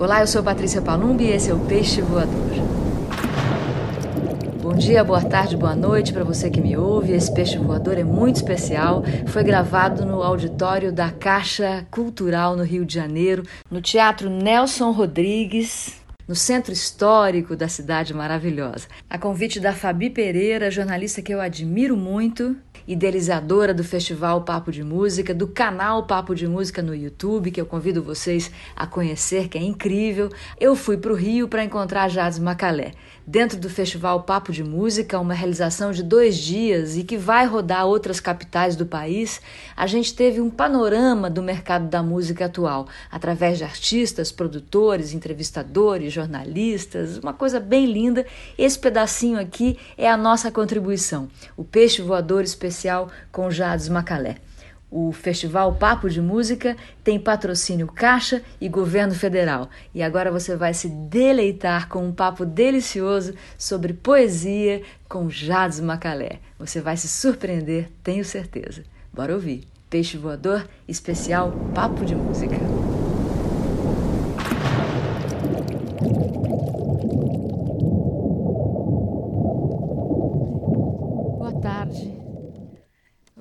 Olá, eu sou Patrícia Palumbi e esse é o Peixe Voador. Bom dia, boa tarde, boa noite para você que me ouve. Esse Peixe Voador é muito especial. Foi gravado no auditório da Caixa Cultural no Rio de Janeiro, no Teatro Nelson Rodrigues, no centro histórico da cidade maravilhosa. A convite da Fabi Pereira, jornalista que eu admiro muito, idealizadora do Festival Papo de Música, do canal Papo de Música no YouTube, que eu convido vocês a conhecer, que é incrível. Eu fui para o Rio para encontrar Jades Macalé, dentro do Festival Papo de Música, uma realização de dois dias e que vai rodar outras capitais do país. A gente teve um panorama do mercado da música atual, através de artistas, produtores, entrevistadores, jornalistas, uma coisa bem linda. Esse pedacinho aqui é a nossa contribuição. O Peixe Voador Especial especial com Jades Macalé. O Festival Papo de Música tem patrocínio Caixa e Governo Federal. E agora você vai se deleitar com um papo delicioso sobre poesia com Jades Macalé. Você vai se surpreender, tenho certeza. Bora ouvir. Peixe Voador, especial Papo de Música.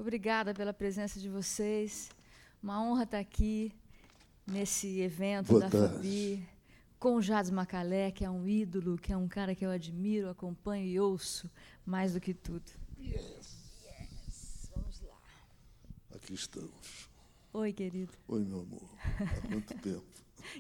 Obrigada pela presença de vocês. Uma honra estar aqui nesse evento Boa da. Fabi, com o Jades Macalé, que é um ídolo, que é um cara que eu admiro, acompanho e ouço mais do que tudo. Yes. Yes. Vamos lá. Aqui estamos. Oi, querido. Oi, meu amor. Há quanto tempo?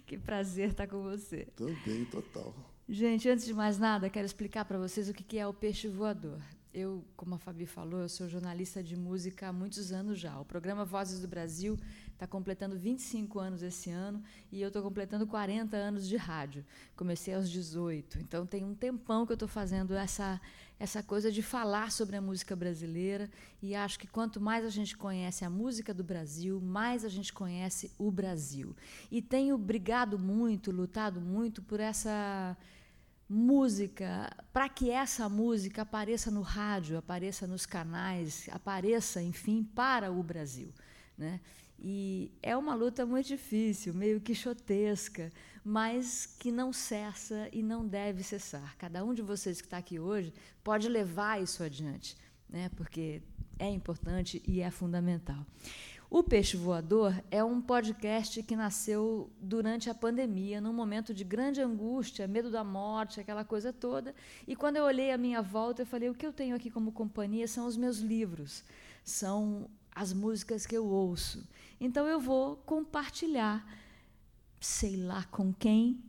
que prazer estar com você. Também, total. Gente, antes de mais nada, quero explicar para vocês o que é o peixe voador. Eu, como a Fabi falou, eu sou jornalista de música há muitos anos já. O programa Vozes do Brasil está completando 25 anos esse ano e eu estou completando 40 anos de rádio. Comecei aos 18, então tem um tempão que eu estou fazendo essa essa coisa de falar sobre a música brasileira e acho que quanto mais a gente conhece a música do Brasil, mais a gente conhece o Brasil. E tenho brigado muito, lutado muito por essa música, para que essa música apareça no rádio, apareça nos canais, apareça, enfim, para o Brasil. Né? E é uma luta muito difícil, meio quixotesca, mas que não cessa e não deve cessar. Cada um de vocês que está aqui hoje pode levar isso adiante, né? porque é importante e é fundamental. O Peixe Voador é um podcast que nasceu durante a pandemia, num momento de grande angústia, medo da morte, aquela coisa toda. E quando eu olhei à minha volta, eu falei: o que eu tenho aqui como companhia são os meus livros, são as músicas que eu ouço. Então eu vou compartilhar, sei lá com quem,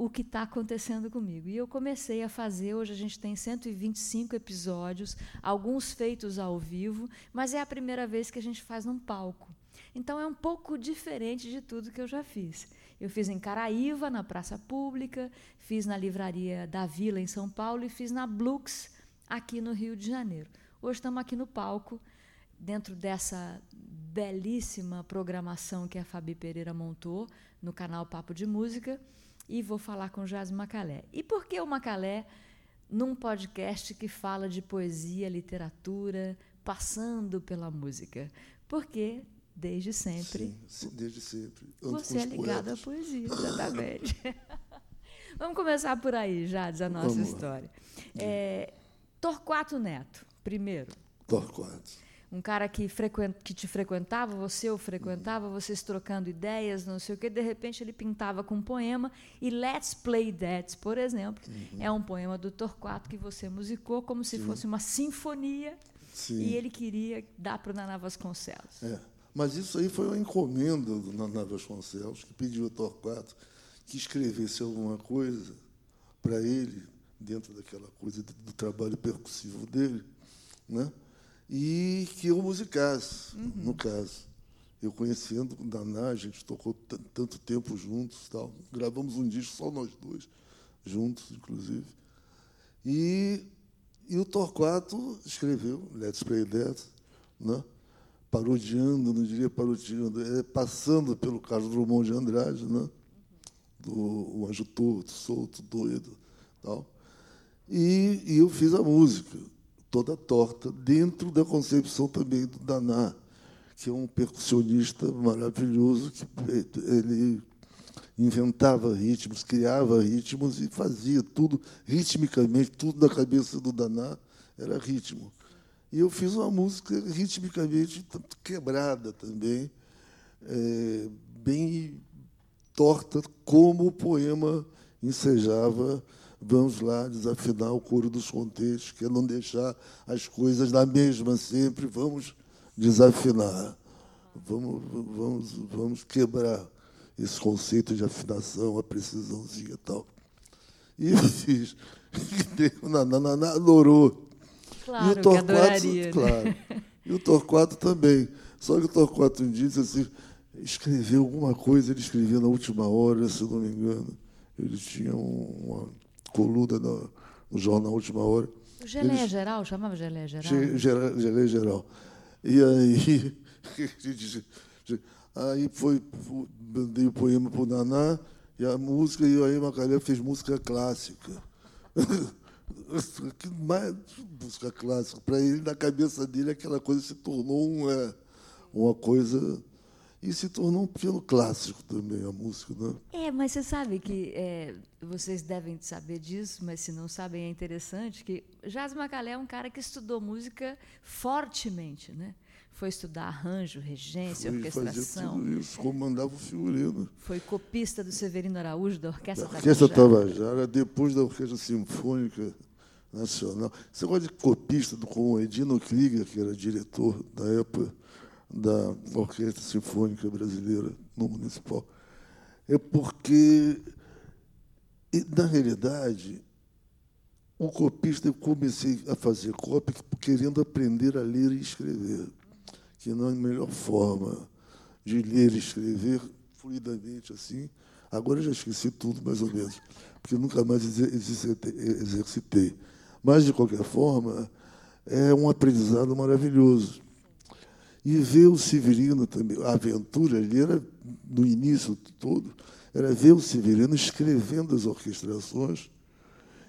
o que está acontecendo comigo. E eu comecei a fazer, hoje a gente tem 125 episódios, alguns feitos ao vivo, mas é a primeira vez que a gente faz num palco. Então é um pouco diferente de tudo que eu já fiz. Eu fiz em Caraíva, na Praça Pública, fiz na Livraria da Vila, em São Paulo, e fiz na Blux, aqui no Rio de Janeiro. Hoje estamos aqui no palco, dentro dessa belíssima programação que a Fabi Pereira montou no canal Papo de Música e vou falar com Jazz Macalé. E por que o Macalé num podcast que fala de poesia, literatura, passando pela música? Porque desde sempre. Sim, desde sempre. Ando você é ligado poetas. à poesia, exatamente. Vamos começar por aí, Jades, a nossa Vamos história. É, Torquato Neto, primeiro. Torquato um cara que, frequent, que te frequentava, você o frequentava, vocês trocando ideias, não sei o quê, de repente ele pintava com um poema, e Let's Play That, por exemplo, uhum. é um poema do Torquato que você musicou como se Sim. fosse uma sinfonia, Sim. e ele queria dar para o Naná Vasconcelos. É. Mas isso aí foi uma encomenda do Naná Vasconcelos, que pediu ao Torquato que escrevesse alguma coisa para ele, dentro daquela coisa do, do trabalho percussivo dele, né? E que eu musicasse, uhum. no caso. Eu conhecendo o a gente tocou tanto tempo juntos, tal. gravamos um disco só nós dois, juntos, inclusive. E, e o Torquato escreveu Let's Play That, né? parodiando, não diria parodiando, é, passando pelo Carlos Drummond de Andrade, né? do o Anjo Torto, Solto, Doido. Tal. E, e eu fiz a música toda torta, dentro da concepção também do Daná, que é um percussionista maravilhoso, que ele inventava ritmos, criava ritmos e fazia tudo ritmicamente, tudo na cabeça do Daná era ritmo. E eu fiz uma música ritmicamente quebrada também, é, bem torta, como o poema ensejava. Vamos lá desafinar o coro dos contextos, que é não deixar as coisas na mesma sempre, vamos desafinar. Vamos, vamos, vamos quebrar esse conceito de afinação, a precisãozinha e tal. E eu fiz. Naná adorou. Claro, e o Torquato, né? claro. E o Torquato também. Só que o Torquato um dia disse assim, escreveu alguma coisa, ele escrevia na última hora, se não me engano. Ele tinha uma coluna no, no jornal Última Hora. O Geleia ele, Geral, chamava Geleia Geral? Geleia Geral. E aí, aí foi, dei o poema para o Naná, e a música, e aí Macalé fez música clássica. mais música clássica. Para ele, na cabeça dele, aquela coisa se tornou uma, uma coisa. E se tornou um pequeno clássico também, a música. Né? É, mas você sabe que é, vocês devem saber disso, mas se não sabem, é interessante que Jazz Macalé é um cara que estudou música fortemente, né? Foi estudar arranjo, regência, Foi orquestração. Tudo isso, comandava o figurino. Foi copista do Severino Araújo, da Orquestra da Orquestra Tabajara, depois da Orquestra Sinfônica Nacional. Você gosta de copista do, com o Edino Krieger, que era diretor da época da Orquestra Sinfônica Brasileira no Municipal. É porque, na realidade, o copista, eu comecei a fazer cópia querendo aprender a ler e escrever que não é a melhor forma de ler e escrever fluidamente assim. Agora eu já esqueci tudo, mais ou menos, porque nunca mais exercitei. Mas, de qualquer forma, é um aprendizado maravilhoso. E ver o Severino também, a aventura ali era, no início todo, era ver o Severino escrevendo as orquestrações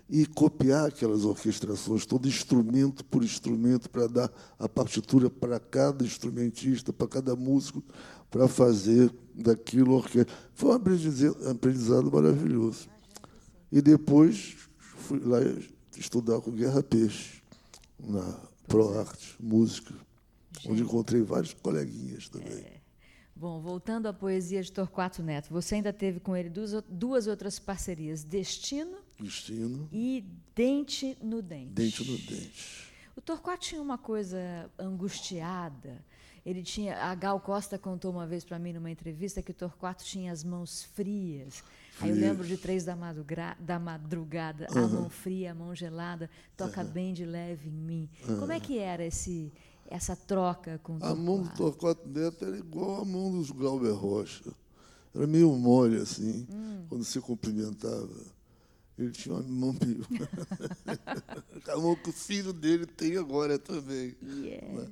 e copiar aquelas orquestrações, todo instrumento por instrumento, para dar a partitura para cada instrumentista, para cada músico, para fazer daquilo orquestra. Foi um aprendizado maravilhoso. E depois fui lá estudar com Guerra Peixe, na ProArte, música. Onde encontrei vários coleguinhas também. É. Bom, voltando à poesia de Torquato Neto, você ainda teve com ele duas, duas outras parcerias, Destino Destino. E dente no dente. Dente no dente. O Torquato tinha uma coisa angustiada. Ele tinha. A Gal Costa contou uma vez para mim numa entrevista que o Torquato tinha as mãos frias. Aí eu lembro de três da, da madrugada, uhum. a mão fria, a mão gelada, toca uhum. bem de leve em mim. Uhum. Como é que era esse, essa troca com o? A mão do Torquato Neto era igual a mão dos Glauber Rocha. Era meio mole, assim, hum. quando se cumprimentava. Ele tinha uma mão meio. a mão que o filho dele tem agora também. Yeah.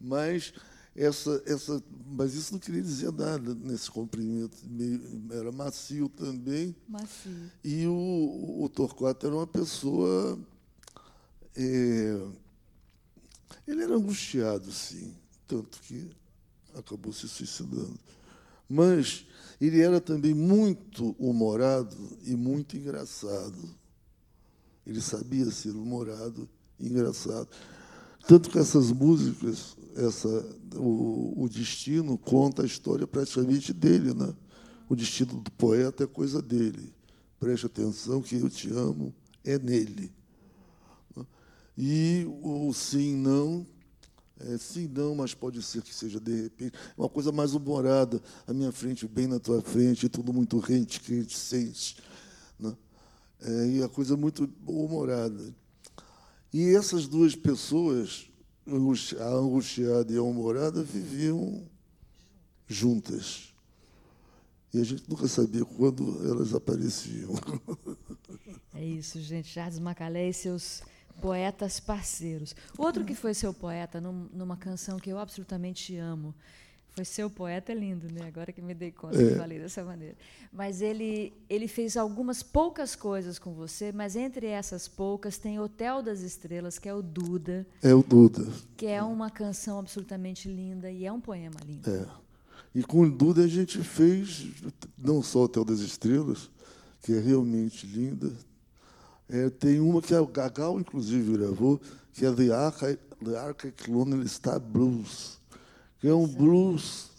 Mas essa, essa, mas isso não queria dizer nada nesse comprimento. Era macio também. Macio. E o, o Torquato era uma pessoa. É, ele era angustiado, sim, tanto que acabou se suicidando. Mas ele era também muito humorado e muito engraçado. Ele sabia ser humorado e engraçado. Tanto que essas músicas, essa, o, o destino conta a história praticamente dele, né? O destino do poeta é coisa dele. Preste atenção que eu te amo é nele. E o sim não é, sim, não, mas pode ser que seja de repente. Uma coisa mais humorada, à minha frente, bem na tua frente, tudo muito rente, sente. Né? É, e a coisa muito humorada. E essas duas pessoas, a angustiada e a humorada, viviam juntas. E a gente nunca sabia quando elas apareciam. É isso, gente. Jardim Macalé e seus poetas parceiros. Outro que foi seu poeta num, numa canção que eu absolutamente amo. Foi seu poeta é lindo, né? Agora que me dei conta é. que falei dessa maneira. Mas ele ele fez algumas poucas coisas com você, mas entre essas poucas tem Hotel das Estrelas, que é o Duda. É o Duda. Que é uma canção absolutamente linda e é um poema lindo. É. E com o Duda a gente fez não só Hotel das Estrelas, que é realmente linda. É, tem uma que o Gagal, inclusive, gravou, que é The Arctic, The Lonely Star Blues, que é um blues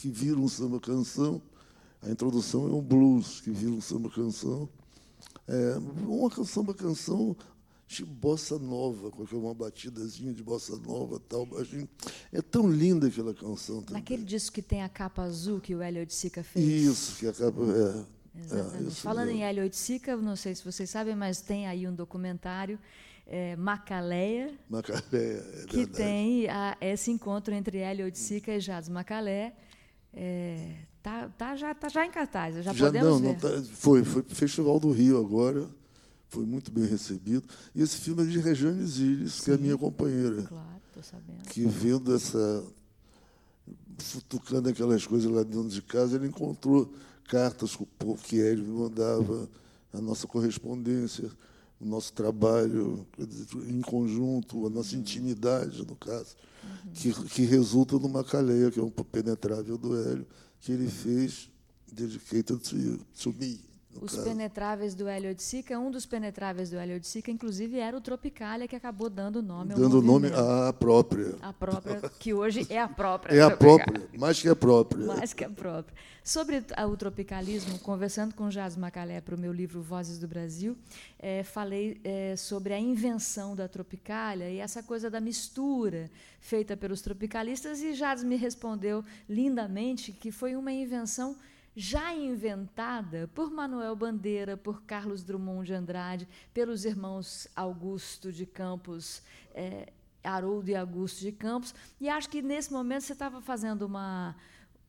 que vira um samba canção. A introdução é um blues que vira um samba canção. É uma samba canção de bossa nova, com uma batidazinha de bossa nova, tal, baixinho. É tão linda aquela canção. Também. Naquele disco que tem a capa azul que o Hélio Sica fez. Isso, que a capa é. Exatamente. É, Falando em Hélio Sica, não sei se vocês sabem, mas tem aí um documentário é, Macaleia, Macaleia é que tem a, esse encontro entre Hélio Sica e Jades Macalé. Tá, tá, já, tá já em cartaz, já, já podemos não, ver. Não tá, foi, foi Festival do Rio agora foi muito bem recebido. E esse filme é de Rejane Zilles, que é a minha companheira. Claro, estou sabendo. Que vendo essa. futucando aquelas coisas lá dentro de casa, ele encontrou cartas que ele me mandava, a nossa correspondência, o nosso trabalho em conjunto, a nossa intimidade, no caso, uhum. que, que resulta numa caleia, que é um penetrável do Hélio, que ele fez Dedicated to, you, to Me. Os caso. penetráveis do Hélio de Sica, um dos penetráveis do Hélio de Sica, inclusive, era o Tropicália, que acabou dando nome ao Dando nome à própria. A própria, que hoje é a própria. É a própria, mais que a própria. Mais que a própria. Sobre o tropicalismo, conversando com Jazz Macalé para o meu livro Vozes do Brasil, é, falei é, sobre a invenção da tropicália e essa coisa da mistura feita pelos tropicalistas, e Jazz me respondeu lindamente que foi uma invenção já inventada por Manuel Bandeira, por Carlos Drummond de Andrade, pelos irmãos Augusto de Campos, é, Haroldo e Augusto de Campos. E acho que nesse momento você estava fazendo uma,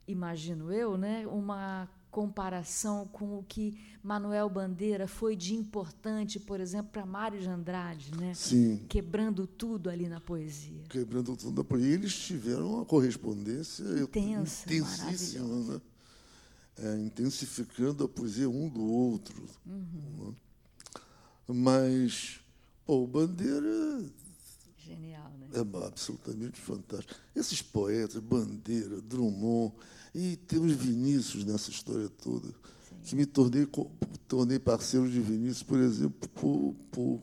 imagino eu, né, uma comparação com o que Manuel Bandeira foi de importante, por exemplo, para Mário de Andrade, né? Sim. Quebrando tudo ali na poesia. Quebrando tudo na poesia. Eles tiveram uma correspondência intensa, intensíssima, né? É, intensificando a poesia um do outro. Uhum. Né? Mas, pô, o Bandeira. Genial, né? É absolutamente fantástico. Esses poetas, Bandeira, Drummond, e temos Vinícius nessa história toda, Sim. que me tornei, tornei parceiro de Vinícius, por exemplo, por, por,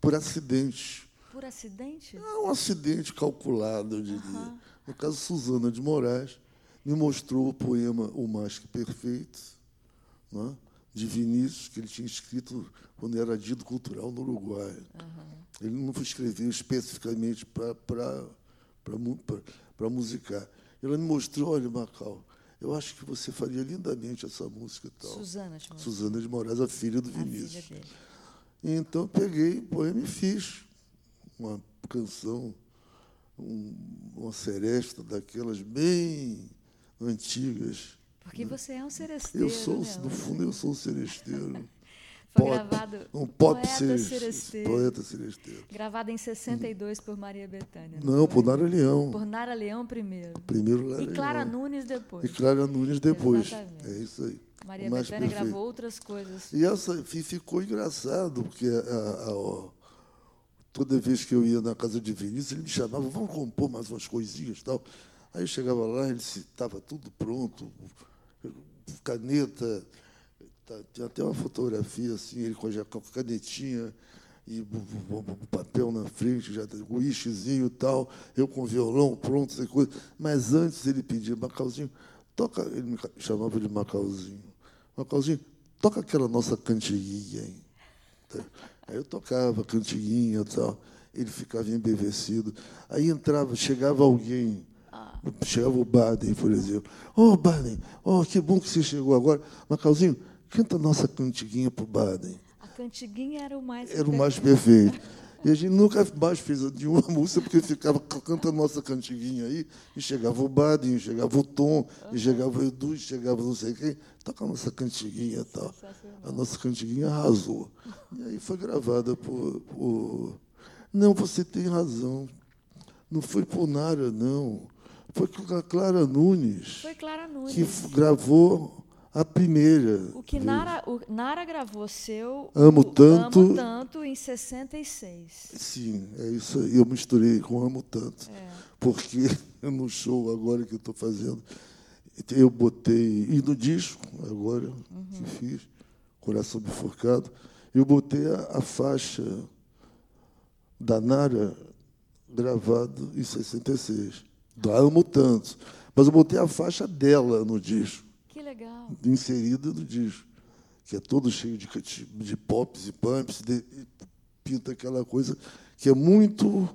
por acidente. Por acidente? É um acidente calculado, eu diria. Uhum. No caso, Suzana de Moraes me mostrou o poema O Mais Que Perfeito, né, de Vinícius, que ele tinha escrito quando era dito cultural no Uruguai. Uhum. Ele não escreveu especificamente para musicar. Ela me mostrou, olha, Macau, eu acho que você faria lindamente essa música e tal. Suzana de Moraes. Suzana de Moraes, a filha do a Vinícius. Filha. Então, peguei o poema e fiz uma canção, um, uma seresta daquelas bem antigas. Porque você é um seresteiro. Eu sou, né? no fundo, eu sou um seresteiro. Foi pop, gravado um pop poeta seresteiro. Poeta seresteiro. Gravado em 62 por Maria Bethânia. Não, por Nara Leão. Por Nara Leão primeiro. Primeiro Nara E Clara Leão. Nunes depois. E Clara Nunes depois. Exatamente. É isso aí. Maria Bethânia perfeito. gravou outras coisas. E essa ficou engraçado, porque a, a, a, toda vez que eu ia na casa de Vinícius, ele me chamava, vamos compor mais umas coisinhas e tal. Aí eu chegava lá, ele estava tudo pronto, caneta, tá, tinha até uma fotografia assim, ele com a canetinha e papel na frente, já o ischizinho e tal, eu com violão pronto, essa coisa. Mas antes ele pedia, Macauzinho, toca, ele me chamava de Macauzinho. Macauzinho, toca aquela nossa cantiguinha aí. Aí eu tocava cantiguinha e tal. Ele ficava embevecido. Aí entrava, chegava alguém Chegava o Baden, por exemplo. Ô, oh, Baden, oh, que bom que você chegou agora. Macauzinho, canta a nossa cantiguinha para o Baden. A cantiguinha era o mais Era o mais perfeito. E a gente nunca mais fez nenhuma música, porque ficava cantando nossa cantiguinha aí, e chegava o Baden, e chegava o Tom, e chegava o Edu, e chegava não sei quem, toca a nossa cantiguinha e tal. A nossa cantiguinha arrasou. E aí foi gravada por, por... Não, você tem razão. Não foi por Nara, não. Foi a Clara Nunes. Foi Clara Nunes. Que gravou a primeira. O que Nara, o Nara gravou seu Amo Tanto. Amo Tanto em 66. Sim, é isso aí. Eu misturei com Amo Tanto. É. Porque no show agora que eu estou fazendo, Eu botei, e no disco, agora, uhum. que fiz, Coração Bifurcado, eu botei a, a faixa da Nara gravado em 66. Amo Tanto. Mas eu botei a faixa dela no disco. Que legal. Inserida no disco. Que é todo cheio de, de pops e pumps, de, pinta aquela coisa que é muito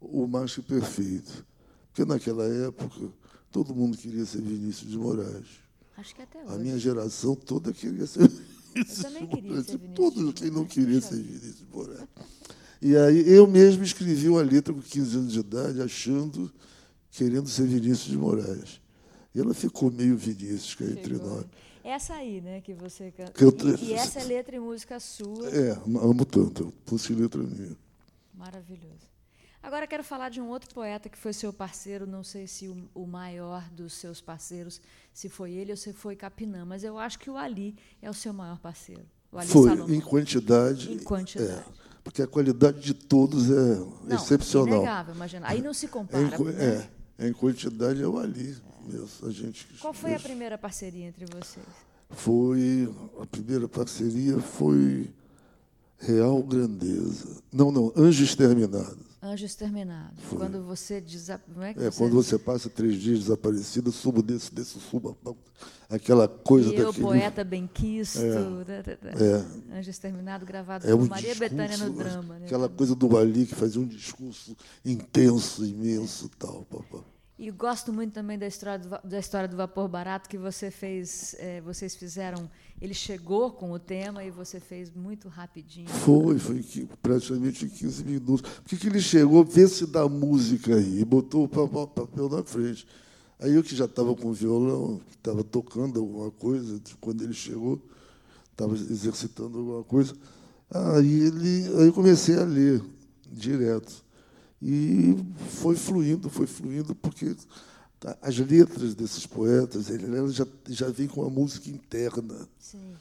o macho perfeito. Porque naquela época todo mundo queria ser Vinícius de Moraes. Acho que até hoje. A minha geração toda queria ser Vinícius Eu também queria ser Vinícius. Todos quem não queria ser Vinícius de Moraes. E aí eu mesmo escrevi uma letra com 15 anos de idade, achando, querendo ser Vinícius de Moraes. E ela ficou meio Vinícius entre nós. Essa aí, né, que você canta. Que eu... e, e, essa é letra e música sua. É, amo tanto. Puse letra minha. Maravilhoso. Agora quero falar de um outro poeta que foi seu parceiro, não sei se o, o, maior dos seus parceiros, se foi ele ou se foi Capinã, mas eu acho que o Ali é o seu maior parceiro. O Ali foi, Salomão. em quantidade. Em quantidade. É, porque a qualidade de todos é não, excepcional. Inegável, imagina. Aí não se compara. Em, né? É, em quantidade é o Ali. Mesmo, a gente, Qual foi a primeira parceria entre vocês? Foi. A primeira parceria foi Real Grandeza. Não, não, Anjo Exterminado. Anjo exterminado. Foi. Quando você desa... é, é você... quando você passa três dias desaparecido, subo desse, desse subo, aquela coisa e daquele... eu, poeta benquisto, é, é. Anjo exterminado, gravado é um por Maria Bethânia no drama. Né? Aquela coisa do Ali, que fazia um discurso intenso, imenso tal. Papá. E gosto muito também da história do, da história do vapor barato que você fez, é, vocês fizeram. Ele chegou com o tema e você fez muito rapidinho. Foi, foi praticamente 15 minutos. Porque que ele chegou, vê se dá música aí, e botou o papel, na frente. Aí eu que já estava com o violão, estava tocando alguma coisa, quando ele chegou, estava exercitando alguma coisa. Aí, ele, aí eu comecei a ler direto. E foi fluindo, foi fluindo, porque as letras desses poetas, eles já, já vêm com a música interna. Sim.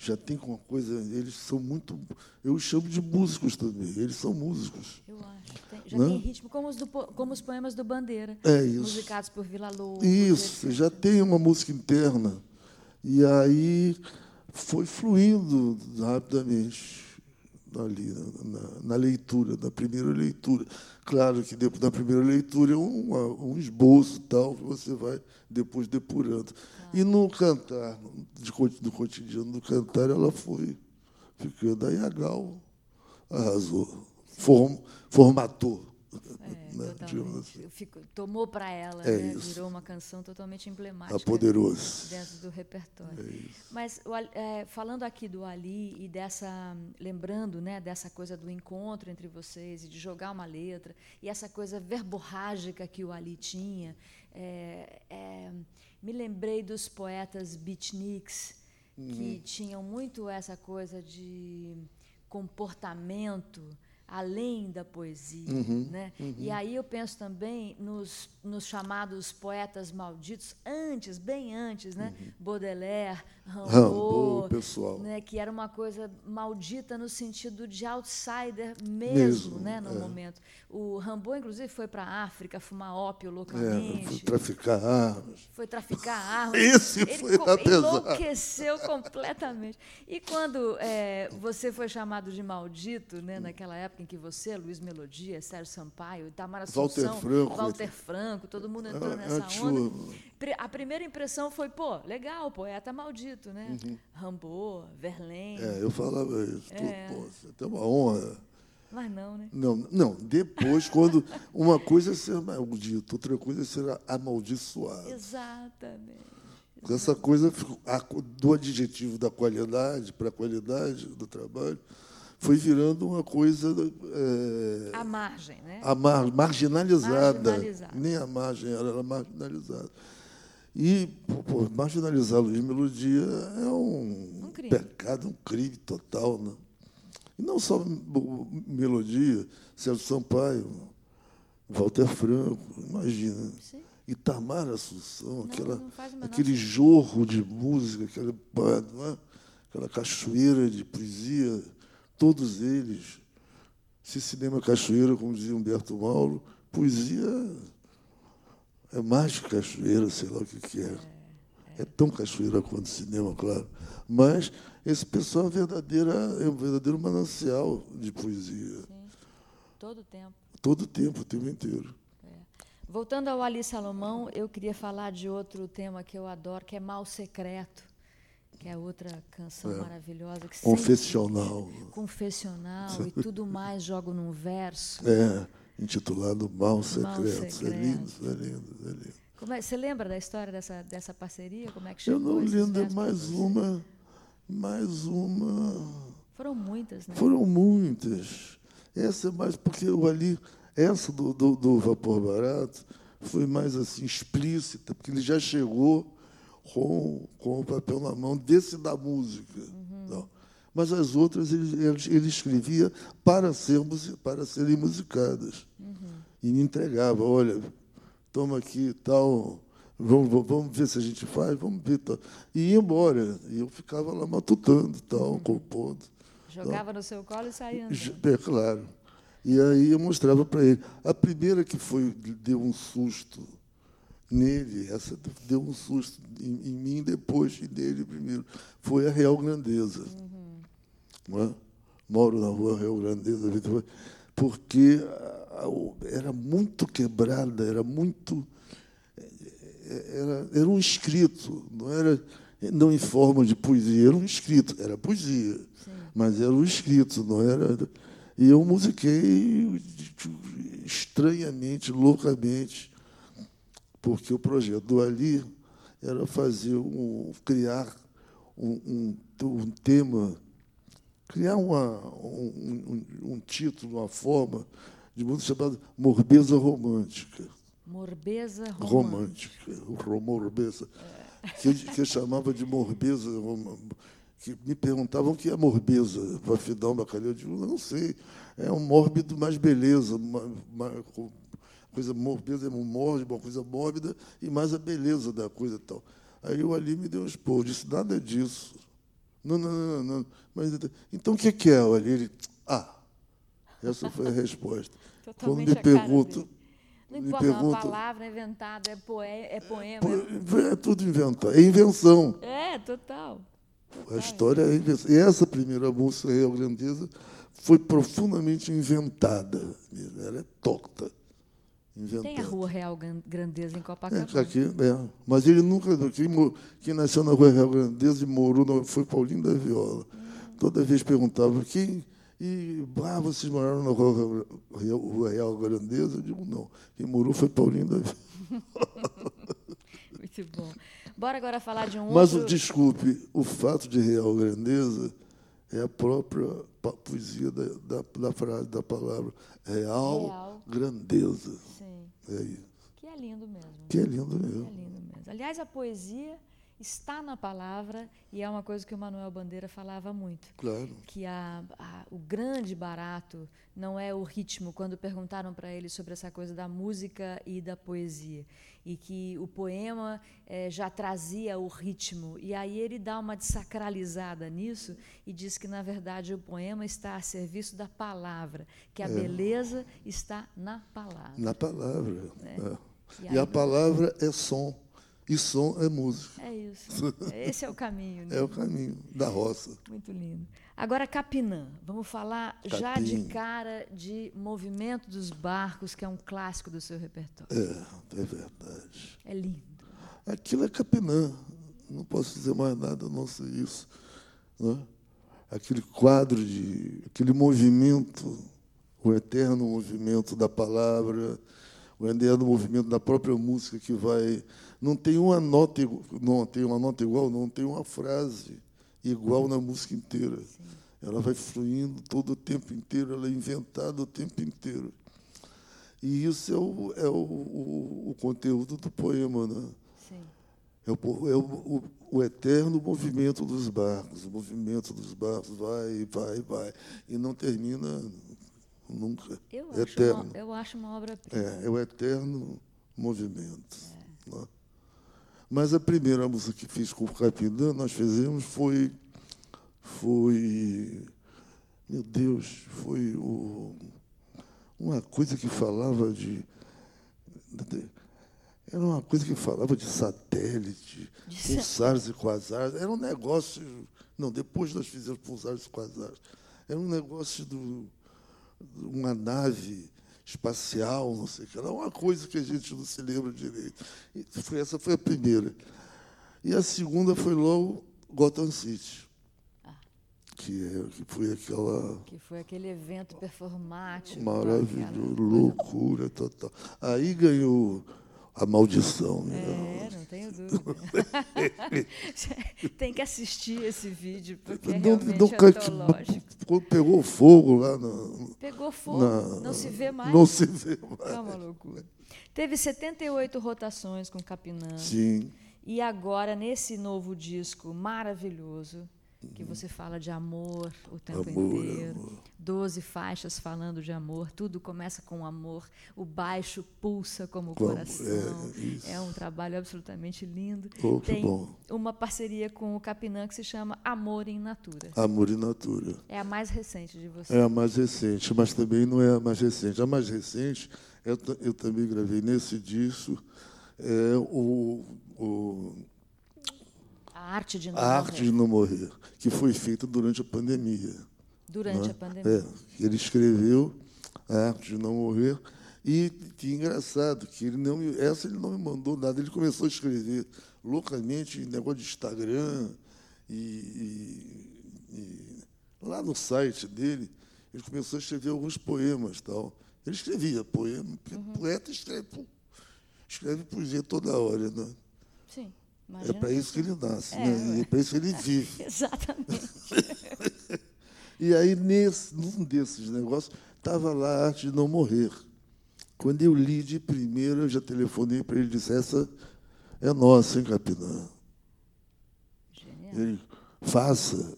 Já tem com uma coisa, eles são muito. Eu os chamo de músicos também, eles são músicos. Eu acho. Tem, já tem ritmo, como os, do, como os poemas do Bandeira. É isso. Musicados por Vila Lobos. Isso, já tem uma música interna. E aí foi fluindo rapidamente ali na, na, na, leitura, na primeira leitura. Claro que depois da primeira leitura é um, um esboço tal que você vai depois depurando. E no cantar, do cotidiano do cantar, ela foi ficando. Aí a Gal arrasou, form, formatou é, né? Assim. Fico, tomou para ela, é né? Virou uma canção totalmente emblemática. Dentro do repertório. É Mas é, falando aqui do Ali e dessa, lembrando, né, dessa coisa do encontro entre vocês e de jogar uma letra e essa coisa verborrágica que o Ali tinha, é, é, me lembrei dos poetas beatniks uhum. que tinham muito essa coisa de comportamento além da poesia. Uhum, né? Uhum. E aí eu penso também nos, nos chamados poetas malditos, antes, bem antes, né? Uhum. Baudelaire, Rimbaud, pessoal. Né? que era uma coisa maldita no sentido de outsider mesmo, mesmo né? no é. momento. O Rimbaud, inclusive, foi para a África fumar ópio localmente. É, foi traficar armas. Foi traficar armas. Esse Ele foi da enlouqueceu completamente. E quando é, você foi chamado de maldito, né, naquela época, época em que você, Luiz Melodia, Sérgio Sampaio, Assunção, Walter Franco, Walter Franco todo mundo entrou nessa onda. A primeira impressão foi, pô, legal, poeta maldito, né? Uhum. Rambo, Verlaine. É, eu falava isso. É. Pô, você tem uma honra. Mas não, né? Não, não. Depois, quando uma coisa é ser maldito, outra coisa é ser amaldiçoado. Exatamente. Essa coisa do adjetivo da qualidade para a qualidade do trabalho foi virando uma coisa. É, a margem, né? A mar, marginalizada. marginalizada. Nem a margem era, era marginalizada. E pô, marginalizar Luiz Melodia é um, um pecado, um crime total. Né? E não só Melodia, Sérgio Sampaio, Walter Franco, imagina. Sim. Itamar Assunção, não, aquela, não aquele jorro de música, aquela, é? aquela cachoeira de poesia todos eles. Se cinema é cachoeira, como dizia Humberto Mauro, poesia é mais que cachoeira, sei lá o que, que é. é. tão cachoeira quanto cinema, claro. Mas esse pessoal é, verdadeira, é um verdadeiro manancial de poesia. Sim. Todo o tempo. Todo o tempo, o tempo inteiro. É. Voltando ao Ali Salomão, eu queria falar de outro tema que eu adoro, que é Mal Secreto, que é outra canção É. maravilhosa. Que Confessional. Sempre, confessional e tudo mais jogo num verso. É, intitulado Mal Secreto. É Secreto. lindo, é lindo, é lindo. Como é, você lembra da história dessa, dessa parceria? Como é que Eu chegou não esses lembro pra mais uma, mais uma. Foram muitas, né? Foram muitas. Essa é mais porque eu ali, essa do, do, do Vapor Barato foi mais assim explícita, porque ele já chegou com, com o papel na mão desse da música. Não. Mas as outras ele, ele- ele escrevia para, ser, para serem musicadas. E me entregava, olha, toma aqui tal, vamos, vamos- ver se a gente faz, vamos ver tal. E ia embora. E eu ficava lá matutando, tal, compondo. Jogava no seu colo e saía andando. É claro. E aí eu mostrava para ele. A primeira que foi deu um susto nele, essa deu um susto em, em mim depois e nele primeiro, foi a Real Grandeza. Não é? Moro na rua Real Grandeza, porque era muito quebrada, era muito era, era um escrito, não era não em forma de poesia, era um escrito, era poesia, mas era um escrito, não era. E eu musiquei estranhamente, loucamente, porque o projeto do Ali era fazer um, criar um, um, um tema, criar uma, um, um, título, uma forma de música chamada Morbeza Romântica. Morbeza romântica. romântica, o ro- morbeza, que, eu, que eu chamava de morbeza, que me perguntavam o que é morbeza, para fidar um bacalhau, eu digo, não sei, é um mórbido mais beleza, uma co- coisa é mórbido, uma coisa mórbida, e mais a beleza da coisa e tal. Aí o Ali me deu um expor, disse, nada disso. Não, não, não, não. Mas, então o que que é o Ali? Ele, ah, essa foi a resposta. Quando me dele. Não me importa, é uma perguntam- palavra inventada, é, poe é poema. Pô, É tudo inventado. É invenção. É, total. A história é invenção. E essa primeira música Real Grandeza foi profundamente inventada. Ela é torta. Rua Real Gran- Grandeza em É, Copacabana. aqui, é. Mas ele nunca. Quem, quem nasceu na Rua Real Grandeza e morou na, foi Paulinho da Viola. Toda vez perguntava quem. E ah, vocês moraram na Rua Real, Rua Real Grandeza? Eu digo, não. Quem morou foi Paulinho da Viola. Muito bom. Bora agora falar de um Mas, outro... o- desculpe, o fato de real grandeza é a própria poesia da, da, da frase, da palavra real, Real. grandeza. É isso. que é lindo mesmo. Que é lindo É mesmo. lindo mesmo. Aliás, a poesia está na palavra e é uma coisa que o Manuel Bandeira falava muito. Claro. que a, a- o grande barato não é o ritmo, quando perguntaram para ele sobre essa coisa da música e da poesia, e que o poema eh, já trazia o ritmo, e aí ele dá uma desacralizada nisso e diz que, na verdade, o poema está a serviço da palavra, que a É. beleza está na palavra. Na palavra. é. E E, aí- a palavra é som. E som é música. É isso. Esse é o caminho. Né? É o caminho da roça. Muito lindo. Agora, Capinã. Vamos falar já de Capim. cara de Movimento dos Barcos, que é um clássico do seu repertório. É, é verdade. É lindo. Aquilo é Capinã. Não posso dizer mais nada a não ser isso. Né? Aquele quadro de. aquele movimento, o eterno movimento da palavra, o eterno movimento da própria música que vai. Não tem uma nota, igu- não tem uma nota igual, não tem uma frase igual na música inteira. Ela vai fluindo todo o tempo inteiro, ela é inventada o tempo inteiro. E isso é o, é o, o, o conteúdo do poema, né? Sim. É, o, é o, o, eterno movimento dos barcos. O movimento dos barcos vai, vai, vai. E não termina nunca. Eu É acho, eterno. uma, eu acho uma obra-prima. É, é o eterno movimento. né? Mas a primeira música que fiz com o Capitã, nós fizemos, foi. Foi. Meu Deus, foi o, uma coisa que falava de. de- Era uma coisa que falava de satélite, pulsares e quasares. Era um negócio. Não, depois nós fizemos pulsares e quasares. Era um negócio de uma nave espacial, não sei o que. Era uma coisa que a gente não se lembra direito. E foi, essa foi a primeira. E a segunda foi logo Gotham City, que, é, que foi aquela Que foi aquele evento performático. coisa- loucura total. Aí ganhou a maldição. É, não tenho dúvida. Tem que assistir esse vídeo, porque é Não- realmente nunca-. Quando pegou fogo lá no, Pegou fogo, na- não se vê mais. Não se vê mais. É uma loucura. Teve 78 rotações com Capinã. Sim, E agora, nesse novo disco maravilhoso, que você fala de amor o tempo Amor, inteiro, amor. 12 faixas falando de amor, tudo começa com amor, o baixo pulsa como o Como- coração. é. É um trabalho absolutamente lindo. Oh, Tem bom. uma parceria com o Capinã que se chama Amor em Natura. Amor e Natura. É a mais recente de você. É a mais recente, mas também não é a mais recente. A mais recente, eu, eu também gravei nesse disco, é o, o A arte de não A morrer. Arte de Não Morrer, que foi feita durante a pandemia. Durante né? a pandemia. É, ele escreveu A Arte de Não Morrer. E, que engraçado, que ele não me, essa ele não me mandou nada. Ele começou a escrever loucamente negócio de Instagram e, e- e lá no site dele, ele começou a escrever alguns poemas tal. Ele escrevia poema, porque Uhum. poeta escreve, escreve poesia toda hora, né? Sim. É imagina para isso que ele nasce, É, né? É para isso que ele vive. Exatamente. E aí, nesse, num desses negócios, estava lá a arte de não morrer. Quando eu li de primeira, eu já telefonei para ele e disse, essa é nossa, hein, Capinã? Genial. Ele, faça.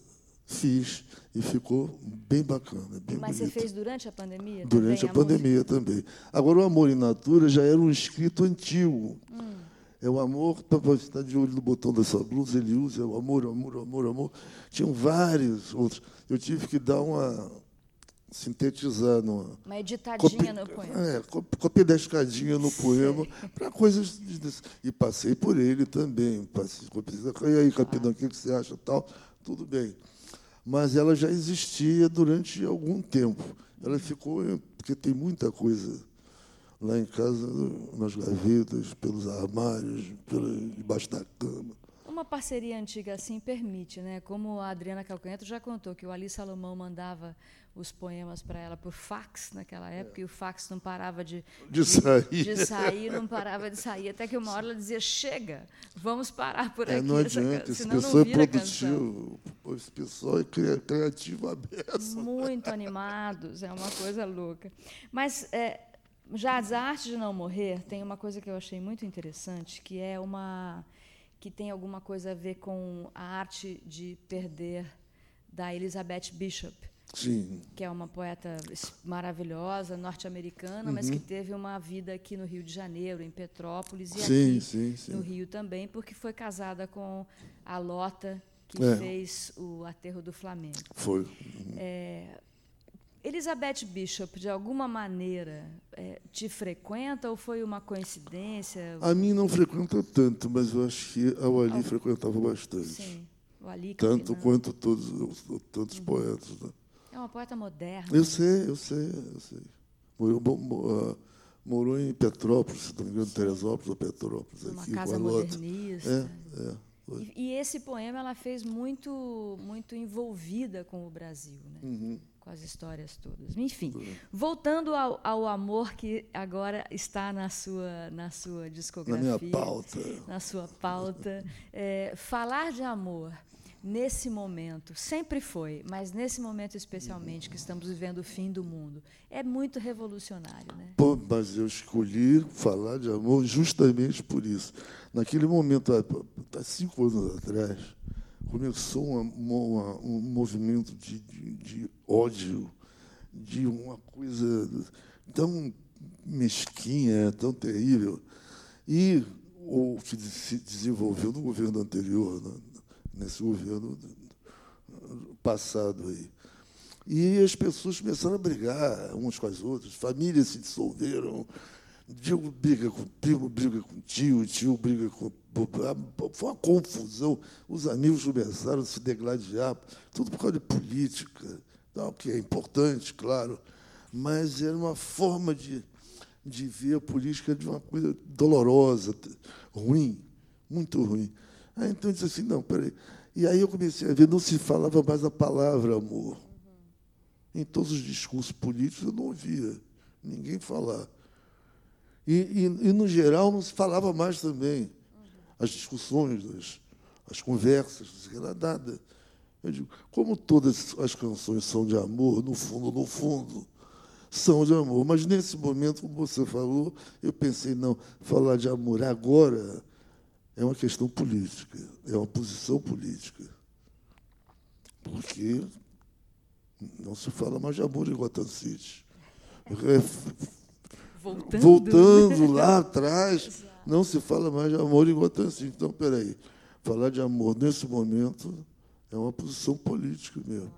Fiz. E ficou bem bacana, bem Mas você bonito. fez durante a pandemia? Durante também a pandemia também. Agora, o Amor em Natura já era um escrito antigo. Hum. É o amor, para você estar de olho no botão dessa blusa, ele usa o amor, amor, amor, amor. Tinham vários outros. Eu tive que dar uma. sintetizar numa. Uma editadinha Copi- no poema. É, da escadinha no poema para coisas. e passei por ele também. Passei, e aí, capitão, o que que você acha? Tal, tudo bem. Mas ela já existia durante algum tempo. Ela ficou. Porque tem muita coisa lá em casa, nas gavetas, pelos armários, pela, debaixo da cama. Uma parceria antiga assim permite, né? Como a Adriana Calcanhoto já contou que o Ali Salomão mandava os poemas para ela por fax naquela época e o fax não parava de, De sair. de sair, não parava de sair, até que uma hora ela dizia: chega, vamos parar por É, aqui, não adianta, canção, esse pessoal é produtivo, esse pessoal é cria- criativo aberto. muito animados, é uma coisa louca. Mas é, já a arte de não morrer tem uma coisa que eu achei muito interessante, que é uma que tem alguma coisa a ver com a arte de perder da Elizabeth Bishop, Sim, que é uma poeta maravilhosa, norte-americana, mas que teve uma vida aqui no Rio de Janeiro, em Petrópolis e Uhum. Sim, aqui sim, sim. no Rio também, porque foi casada com a Lota, que É. fez o Aterro do Flamengo. foi. Elizabeth Bishop, de alguma maneira, é, te frequenta ou foi uma coincidência? A mim não frequenta tanto, mas eu acho que a Wali Ah. frequentava bastante. Sim, o Ali Tanto quanto todos os tantos poetas. né? É uma poeta moderna. Eu sei, eu sei, eu sei. Morou, mo- mo- ah, morou em Petrópolis, se não me engano, Teresópolis ou Petrópolis. uma aqui, casa modernista. É, é. E, e esse poema ela fez muito, muito envolvida com o Brasil, né? Uhum. Com as histórias todas. Enfim, voltando ao, ao amor que agora está na sua, na sua Na discografia. minha pauta. na sua pauta. É, falar de amor nesse momento, sempre foi, mas nesse momento especialmente, que estamos vivendo o fim do mundo, é muito revolucionário. Né? Pô, mas eu escolhi falar de amor justamente por isso. Naquele momento, há cinco anos atrás, começou uma- uma- um movimento de, de- de ódio, de uma coisa tão mesquinha, tão terrível. E o que se desenvolveu no governo anterior, nesse governo passado aí. E as pessoas começaram a brigar umas com as outras, famílias se dissolveram, Diego briga com primo, briga com tio, tio briga com. Foi uma confusão. Os amigos começaram a se degladiar, tudo por causa de política, não, que é importante, claro, mas era uma forma de, de ver a política de uma coisa dolorosa, ruim, muito ruim. Aí então eu disse assim, não, peraí. E aí eu comecei a ver, não se falava mais a palavra amor. Em todos os discursos políticos eu não ouvia ninguém falar. E, e, e, no geral, não se falava mais também. As discussões, as, as conversas, não era nada. Eu digo, como todas as canções são de amor, no fundo, no fundo, são de amor. Mas nesse momento, como você falou, eu pensei, não, falar de amor agora é uma questão política, é uma posição política. Porque não se fala mais de amor em Gotham City. Voltando, Voltando lá atrás, não se fala mais de amor em Gotham City. Então, peraí, falar de amor nesse momento é uma posição política mesmo.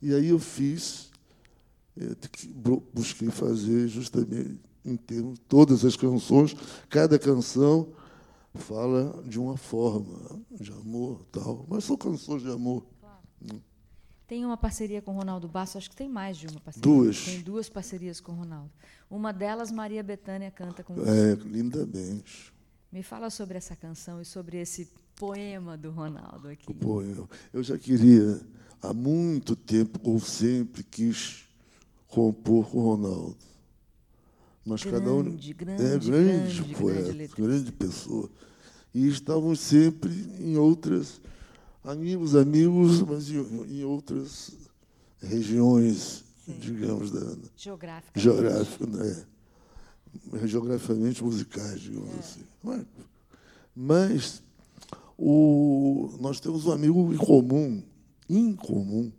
E aí eu fiz, eu busquei fazer justamente em termos todas as canções, cada canção fala de uma forma de amor, tal, mas são canções de amor. Claro. Tem uma parceria com o Ronaldo Basso, acho que tem mais de uma parceria. Duas. Tem duas parcerias com o Ronaldo. Uma delas, Maria Bethânia canta com você. É, lindamente. Me fala sobre essa canção e sobre esse poema do Ronaldo aqui. O poema. Eu já queria, há muito tempo, ou sempre quis compor com o Ronaldo. Mas grande, cada um grande, é grande, grande poeta, grande, grande pessoa. E estávamos sempre em outras amigos, amigos, mas em, em outras regiões, Sim. digamos, da geográfica, geográfica, né? geograficamente musicais, digamos é. assim. Mas, mas o, nós temos um amigo em comum, incomum,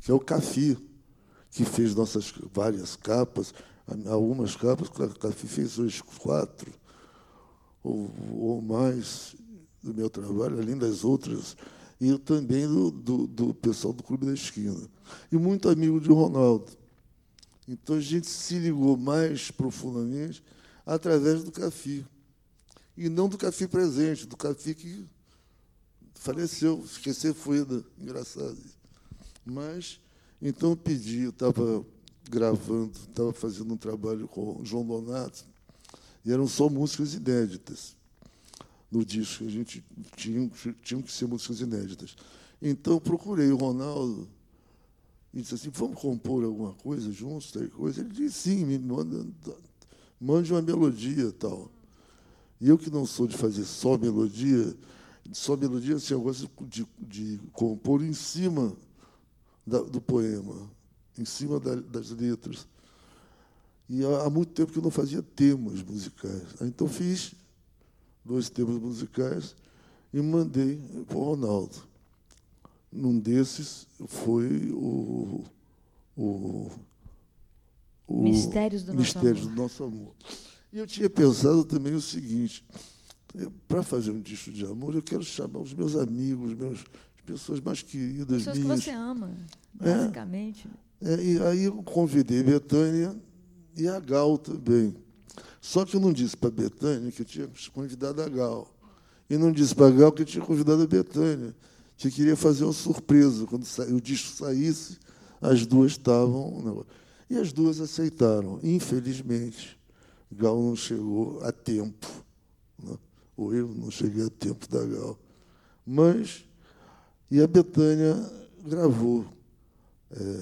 que é o Cafi, que fez nossas várias capas, algumas capas, o Cafi fez uns quatro ou, ou mais do meu trabalho, além das outras e também do, do, do, pessoal do Clube da Esquina. E muito amigo de Ronaldo. Então a gente se ligou mais profundamente através do Cafi. E não do Cafi presente, do Cafi que faleceu, esquecer foi engraçado. Mas, então eu pedi, eu estava gravando, estava fazendo um trabalho com o João Donato, e eram só músicas inéditas no disco. A gente tinha, tinha que ser músicas inéditas. Então, procurei o Ronaldo e disse assim, vamos compor alguma coisa juntos, tal coisa? Ele disse, sim, me manda, mande uma melodia tal. E eu que não sou de fazer só melodia, só melodia, assim, eu gosto de, de compor em cima da, do poema, em cima da, das letras. E há, há muito tempo que eu não fazia temas musicais. Então fiz dois temas musicais e mandei para o Ronaldo. Num desses foi o, o, o Mistérios, do, Mistérios nosso do Nosso Amor. E eu tinha pensado também o seguinte: para fazer um disco de amor, eu quero chamar os meus amigos, meus, as pessoas mais queridas pessoas minhas. que você ama, basicamente. É, é, e aí eu convidei Betânia e a Gal também. Só que eu não disse para a Betânia que eu tinha convidado a Gal. E não disse para a Gal que eu tinha convidado a Betânia, que queria fazer uma surpresa. Quando o disco saísse, as duas estavam. E as duas aceitaram. Infelizmente, Gal não chegou a tempo. Né? Ou eu não cheguei a tempo da Gal. Mas, e a Betânia gravou. É,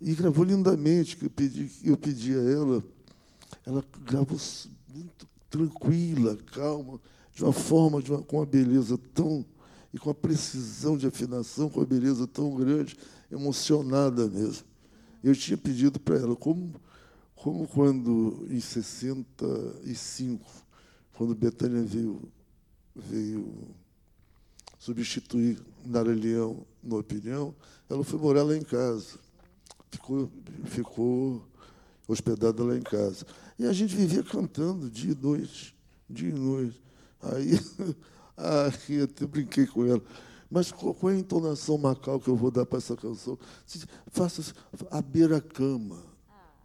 e gravou lindamente, que eu pedi, eu pedi a ela ela gravou muito tranquila, calma, de uma forma, de uma, com uma beleza tão. e com a precisão de afinação, com a beleza tão grande, emocionada mesmo. Eu tinha pedido para ela, como, como quando, em 65, quando Betânia veio, veio substituir Nara Leão no Opinião, ela foi morar lá em casa. Ficou, ficou hospedada lá em casa. E a gente vivia cantando dia e noite, dia e noite. Aí, aí até brinquei com ela. Mas qual é a entonação macal que eu vou dar para essa canção? Faça a beira-cama.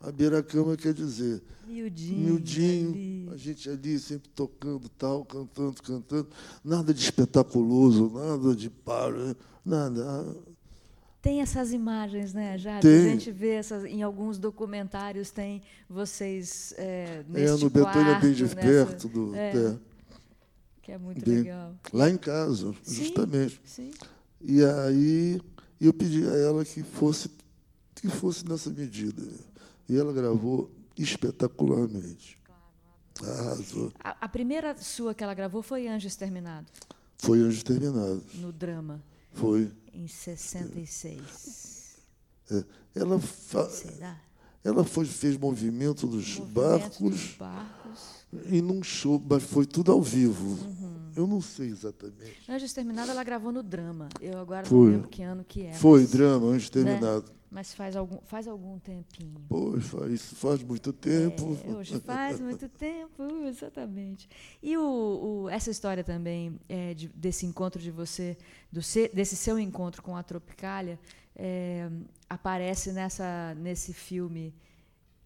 A beira-cama quer dizer. Miudinho. Miudinho, a gente ali sempre tocando, tal, cantando, cantando. Nada de espetaculoso, nada de para, nada. Tem essas imagens, né, Jade? Tem. A gente vê essas, em alguns documentários, tem vocês é, É, neste no Betânia bem de quarto, perto, do, é, é, que é muito bem- legal. lá em casa, justamente. Sim. E aí eu pedi a ela que fosse, que fosse nessa medida. E ela gravou espetacularmente. Arrasou. A, a primeira sua que ela gravou foi Anjo Exterminado, Foi Anjos Terminados. no drama, Foi. Em 66. É. Ela, fa- Será? ela foi, fez movimento dos Movimento barcos dos barcos. e num show, mas foi tudo ao vivo. Uhum. Eu não sei exatamente. Anjo Exterminado ela gravou no drama. Eu agora Foi. não lembro que ano que é. Foi drama, Anjos Terminados. Mas faz algum, faz algum tempinho. Pô, faz, faz muito tempo. É, hoje faz muito tempo, exatamente. E o, o- essa história também é, de- desse encontro de você, do se- desse seu encontro com a Tropicália, é, aparece nessa, nesse filme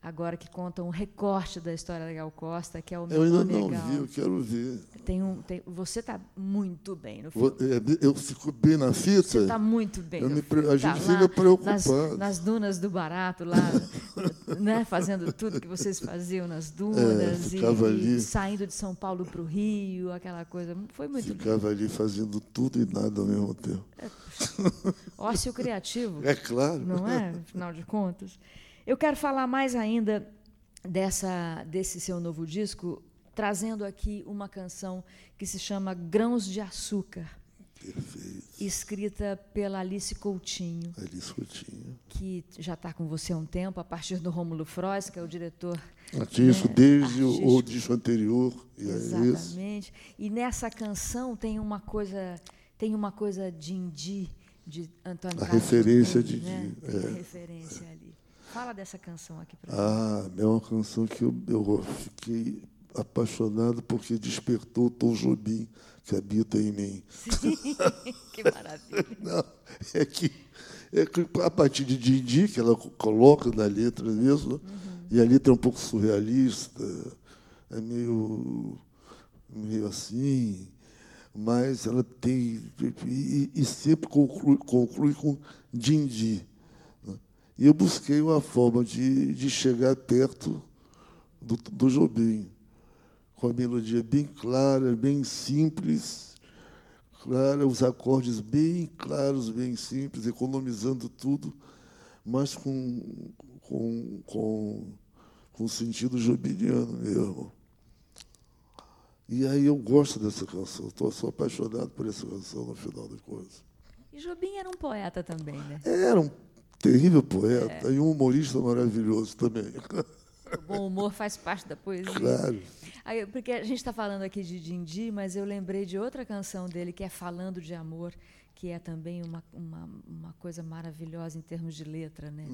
agora que conta um recorte da história da Gal Costa, que é o meu Eu ainda nome é não Gal. vi, eu quero ver. Tem um, tem- você está muito bem no filme. É, Eu fico bem na fita. Você está muito bem. Me a Tá gente lá fica preocupado. Nas, nas dunas do Barato, lá, né, fazendo tudo que vocês faziam nas dunas, e, É, ficava e ali. saindo de São Paulo para o Rio, aquela coisa. Foi muito. Ficava ali fazendo tudo e nada ao mesmo tempo. Ócio criativo, É claro. não é? Afinal de contas. Eu quero falar mais ainda dessa, desse seu novo disco, trazendo aqui uma canção que se chama Grãos de Açúcar, Perfeito. escrita pela Alice Coutinho. Alice Coutinho. que já está com você há um tempo, a partir do Rômulo Frois, que é o diretor. Artístico né, desde o- o artístico. disco anterior. E é. Exatamente. E nessa canção tem uma coisa, tem uma coisa Dindi, de Antônio A Carlos referência de né? É. referência ali. Fala dessa canção aqui para Ah, é uma canção que eu, eu fiquei apaixonado porque despertou o Tom Jobim que habita em mim. Sim, que maravilha. Não, é que, é que a partir de Didi, que ela co- coloca na letra mesmo, Uhum. e a letra é um pouco surrealista, é meio, meio assim, mas ela tem. E, e sempre conclui, conclui com Dindi. E eu busquei uma forma de, de chegar perto do, do Jobim, com a melodia bem clara, bem simples, clara, os acordes bem claros, bem simples, economizando tudo, mas com, com, com, com sentido jobiniano mesmo. E aí eu gosto dessa canção, tô, sou apaixonado por essa canção no final das contas. E Jobim era um poeta também, né? Era um terrível poeta e um humorista maravilhoso também. O bom humor faz parte da poesia. claro. Aí, porque a gente está falando aqui de Dindi, mas eu lembrei de outra canção dele que é Falando de Amor, que é também uma, uma, uma coisa maravilhosa em termos de letra, né?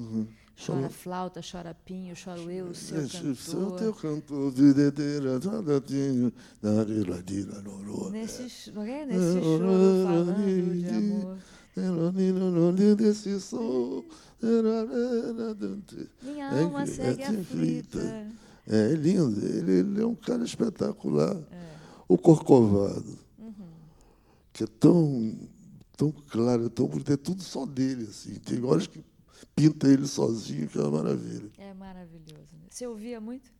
Chora flauta, chora pinho, choro eu, o seu Seu cantor. teu cantor, videdeira, nadatinho, nariladira, lorô. Nesse, não é? Nesse choro falando de amor. Desse som. Minha É alma é segue que aflita. É lindo, ele, ele é um cara espetacular. É. O Corcovado, Uhum. que é tão, tão claro, tão bonito, é tudo só dele. Assim. Tem horas que pinta ele sozinho, que é uma maravilha. É maravilhoso. né? Você ouvia muito?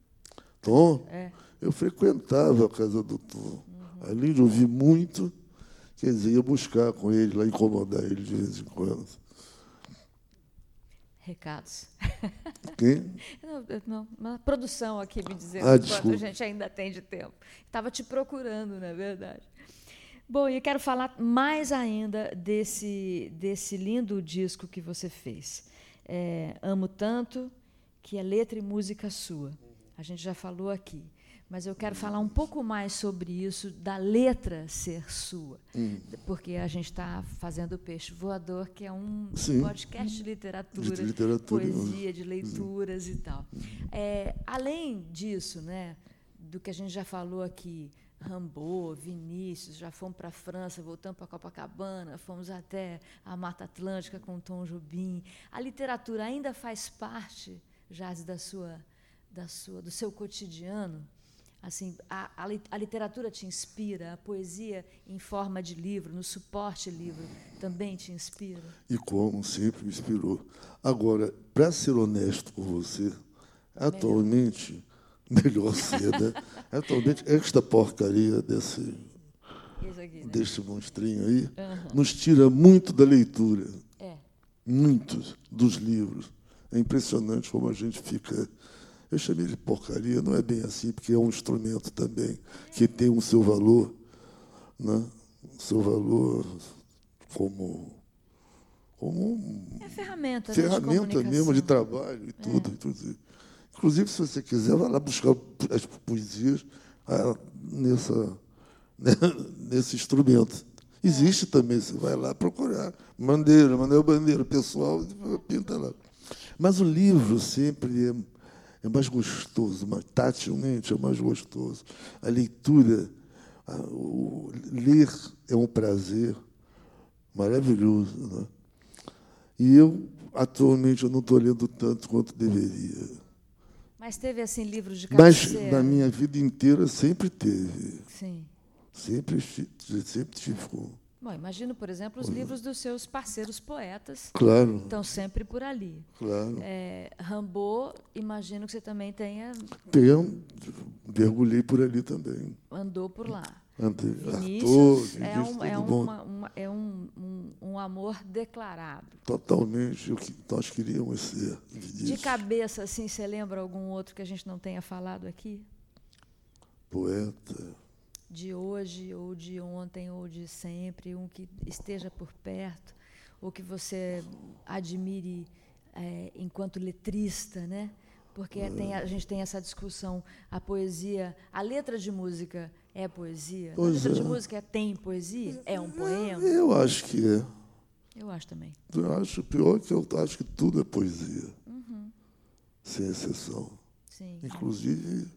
Tom, É. eu frequentava a casa do Tom. Além de ouvir muito, quer dizer, ia buscar com ele, lá incomodar ele de vez em quando. Recados. Quem? Não, não, uma produção aqui me dizendo Ah, quanto a gente ainda tem de tempo. Estava te procurando, não é verdade? Bom, e eu quero falar mais ainda desse, desse lindo disco que você fez. É, Amo Tanto, que é letra e música sua. A gente já falou aqui. Mas eu quero falar um pouco mais sobre isso, da letra ser sua. Hum. Porque a gente está fazendo o Peixe Voador, que é um Sim. podcast de literatura, De literatura. poesia, de leituras e tal. É, além disso, né, do que a gente já falou aqui, Rambo, Vinícius, já fomos para a França, voltamos para Copacabana, fomos até a Mata Atlântica com Tom Jobim. A literatura ainda faz parte, Jazz, da sua, da sua, do seu cotidiano? Assim, a, a, a, literatura te inspira, a poesia em forma de livro, no suporte livro, também te inspira? E como sempre me inspirou. Agora, para ser honesto com você, atualmente, melhor ser, né? atualmente, esta porcaria desse, aqui, né? deste monstrinho aí uhum. nos tira muito da leitura. É. Muitos dos livros. É impressionante como a gente fica eu chamei de porcaria, não é bem assim, porque é um instrumento também que tem o um seu valor, né? o seu valor como. como é ferramenta, ferramenta né, de mesmo de trabalho e tudo, é. tudo. Inclusive, se você quiser, vai lá buscar as poesias ah, nessa, né, nesse instrumento. Existe também, você vai lá procurar. Bandeira, Manuel Bandeira, pessoal, pinta lá. Mas o livro sempre é é mais gostoso, tatilmente é mais gostoso. A leitura, a, o, ler é um prazer maravilhoso. Né? E eu, atualmente, eu não estou lendo tanto quanto deveria. Mas teve assim livros de cabeceira? Mas na minha vida inteira sempre teve. Sim. Sempre, sempre tive Bom, imagino, por exemplo, os livros dos seus parceiros poetas. Claro. Estão sempre por ali. Claro. É, Rambo, imagino que você também tenha. Tenho, mergulhei por ali também. Andou por lá. Andei. Vinícius, Arthur, é, um, é, uma, uma, é um, um, um, amor declarado. Totalmente o que nós queríamos ser. Vinícius. De cabeça, assim, você lembra algum outro que a gente não tenha falado aqui? Poeta de hoje, ou de ontem, ou de sempre, um que esteja por perto, ou que você admire é, enquanto letrista, né? Porque é. tem, a gente tem essa discussão, a poesia, a letra de música é poesia? Pois a letra é. de música tem poesia? É um poema? Eu acho que é. Eu acho também. Eu acho pior que eu acho que tudo é poesia. Uhum. Sem exceção. Sim. Inclusive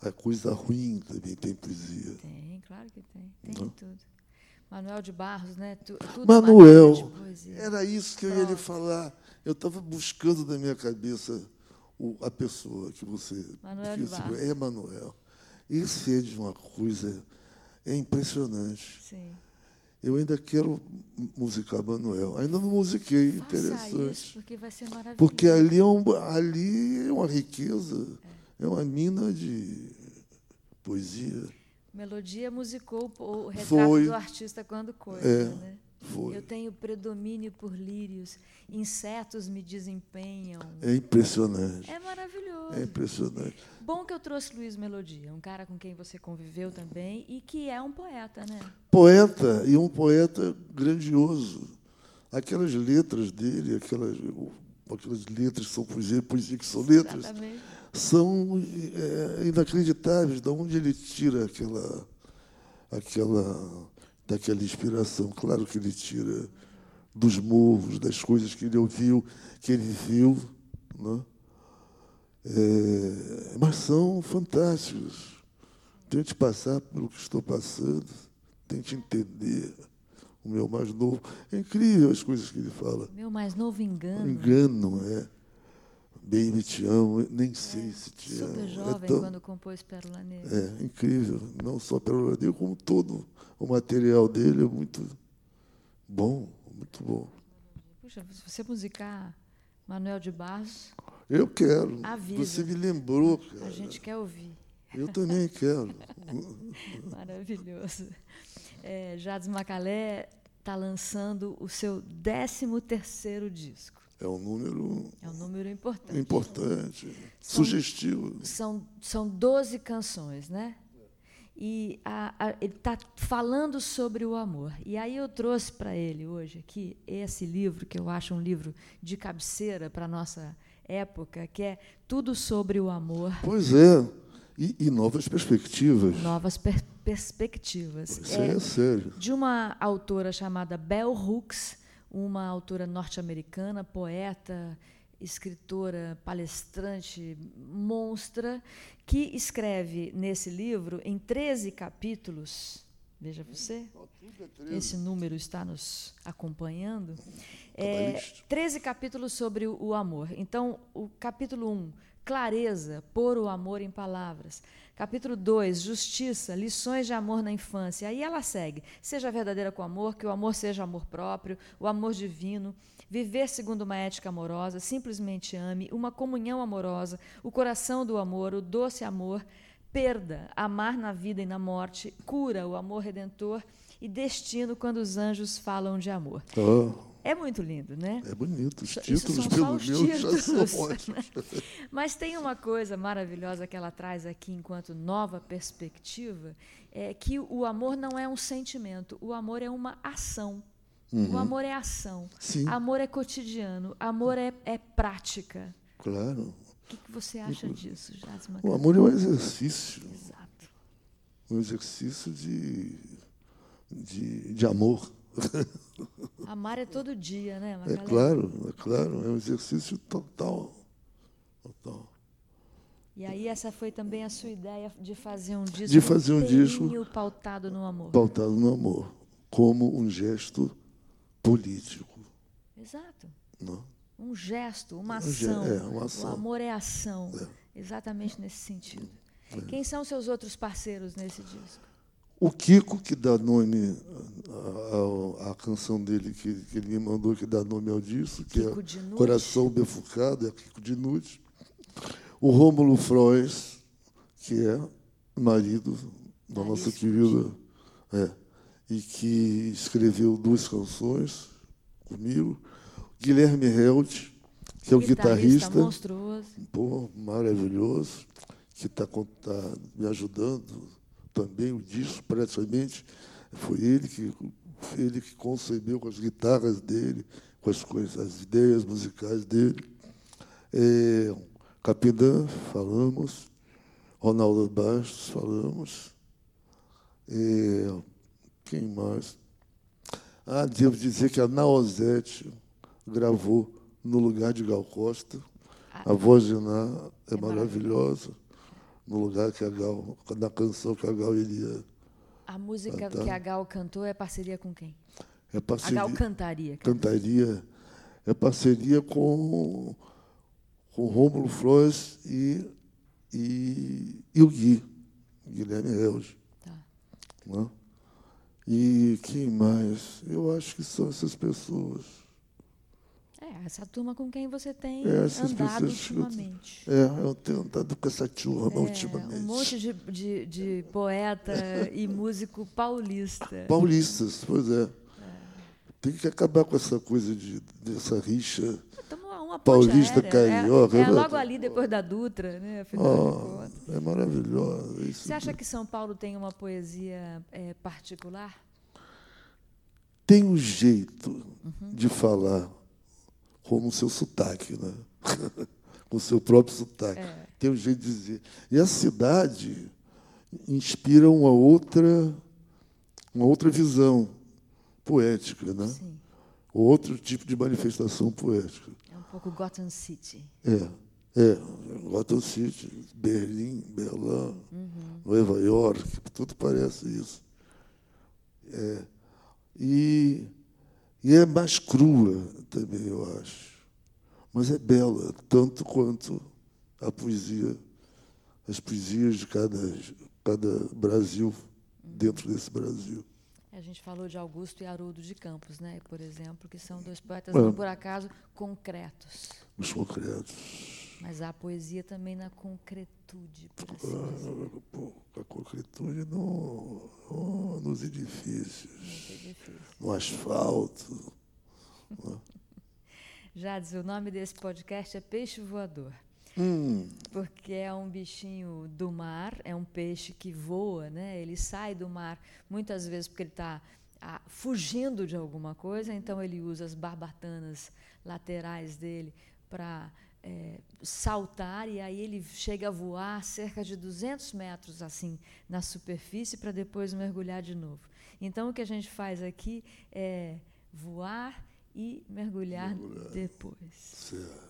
a coisa ruim também tem poesia. Tem, claro que tem. Tem Não? tudo. Manuel de Barros, né? Tu, tudo Manuel, era isso que eu ia lhe falar. Eu estava buscando na minha cabeça o, a pessoa que você. Manuel de Barros. É Manuel. Esse é de uma coisa. É impressionante. Sim. Eu ainda quero musicar Manuel. Ainda não musiquei, Faça interessante. Isso, porque vai ser maravilhoso. Porque ali é, um, ali é uma riqueza. É é uma mina de poesia. Melodia musicou o retrato Foi. do artista quando coisa, é, né? Foi. Eu tenho predomínio por lírios, insetos me desempenham. É impressionante. É maravilhoso. É impressionante. Bom que eu trouxe Luiz Melodia, um cara com quem você conviveu também e que é um poeta, né? Poeta e um poeta grandioso. Aquelas letras dele, aquelas, aquelas letras que são poesia, poesia que são letras. Exatamente são é, inacreditáveis. De onde ele tira aquela, aquela, daquela inspiração? Claro que ele tira dos morros, das coisas que ele ouviu, que ele viu, né? É, mas são fantásticos. Tente passar pelo que estou passando, tente entender. O meu mais novo. É incrível as coisas que ele fala. Meu mais novo engano. Engano, é. Baby, te amo, nem sei é, se te super amo. Super jovem é tão, quando compôs Pérola Negra. É, incrível. Não só Pérola Negra, como todo o material dele é muito bom, muito bom. Puxa, se você musicar Manuel de Barros... Eu quero. Avisa. Você me lembrou, cara. A gente quer ouvir. Eu também quero. Maravilhoso. É, Jades Macalé está lançando o seu 13º disco. É um número. É um número importante. Importante, são, sugestivo. São, são 12 canções, né? E a, a, ele está falando sobre o amor. E aí eu trouxe para ele hoje aqui esse livro, que eu acho um livro de cabeceira para a nossa época, que é Tudo sobre o Amor. Pois é. E, e novas perspectivas. Novas per perspectivas. Isso é, é sério. De uma autora chamada Bell Hooks uma autora norte-americana, poeta, escritora, palestrante, monstra, que escreve nesse livro, em 13 capítulos, Veja você. É 13. Esse número está nos acompanhando. É, Cabalístico. 13 capítulos sobre o, o amor. Então, o capítulo 1, clareza, pôr o amor em palavras. Capítulo 2, justiça, lições de amor na infância. Aí ela segue: seja verdadeira com amor, que o amor seja amor próprio, o amor divino, viver segundo uma ética amorosa, simplesmente ame, uma comunhão amorosa, o coração do amor, o doce amor, perda, amar na vida e na morte, cura, o amor redentor e destino quando os anjos falam de amor. Ó, É muito lindo, né? é bonito. Os títulos, pelo os meu, já são ótimos. Mas tem uma coisa maravilhosa que ela traz aqui enquanto nova perspectiva, é que o amor não é um sentimento, o amor é uma ação. O amor é ação. Sim. Amor é cotidiano. Amor é, é prática. Claro. O que, que você acha disso, Jasma? O amor é um exercício. Exato. Um exercício de, de, de amor. Amar é todo dia, né, É Magalhães? claro, é claro. É um exercício total. Total. E aí essa foi também a sua ideia de fazer um disco De fazer um disco pautado no amor. Pautado no amor. Como um gesto político. Exato. Não? Um gesto, uma Um ação. é, uma ação. O amor é ação. Exatamente nesse sentido. É. Quem são seus outros parceiros nesse disco? O Kiko, que dá nome à- canção dele, que, que ele me mandou, que dá nome ao disco, que Kiko é Dinucci. Coração Befurcado, é Kiko Dinucci. O Rômulo Frois, que é marido da nossa querida, é, e que escreveu duas canções comigo. Guilherme Held, que é o guitarrista monstruoso. pô, maravilhoso, que está me ajudando também, o disco praticamente foi ele que, ele que concebeu com as guitarras dele, com as coisas, as ideias musicais dele. É, Capidã, falamos, Ronaldo Bastos, falamos. É, quem mais? Ah, devo dizer que a Naozete gravou no lugar de Gal Costa. A voz de Ná é, É maravilhosa. No lugar que a Gal, na canção que a Gal iria. A música tá. que a Gal cantou é parceria com quem? É A parceria, Gal cantaria. cantaria, é parceria com, com Rômulo Flores e, e, e o Gui, Guilherme Reus. Tá. Né? E quem mais? Eu acho que são essas pessoas. É, essa turma com quem você tem É, andado ultimamente. É, eu tenho andado com essa turma É, ultimamente. um monte de, de, de poeta e músico paulista. Paulistas, pois é. Tem que acabar com essa coisa de, dessa rixa. Ponte Paulista, carioca, É, é né? logo ali depois da Dutra, né? Ah, contas. é maravilhosa. Você acha que São Paulo tem uma poesia é, particular? Tem um jeito de falar como o seu sotaque, né? com o seu próprio sotaque. É. Tem um jeito de dizer. E a cidade inspira uma outra, uma outra visão poética, né? Sim. Outro tipo de manifestação poética. É um pouco Gotham City. É, é. Gotham City, Berlim, Berlim, Nova York, tudo parece isso. É, e, e é mais crua também, eu acho. Mas é bela, tanto quanto a poesia, as poesias de cada, cada Brasil, dentro desse Brasil. A gente falou de Augusto e Haroldo de Campos, né? Por exemplo, que são dois poetas, É. não por acaso, concretos. Os concretos. Mas há poesia também na concretude, por assim Ah, dizer. a concretude no, no- nos edifícios, difícil. no asfalto. Jades, o nome desse podcast é Peixe Voador. Hum, Porque é um bichinho do mar, é um peixe que voa, né? Ele sai do mar muitas vezes porque ele está fugindo de alguma coisa, então ele usa as barbatanas laterais dele para saltar e aí ele chega a voar cerca de 200 metros assim na superfície para depois mergulhar de novo. Então o que a gente faz aqui é voar e mergulhar, depois. certo.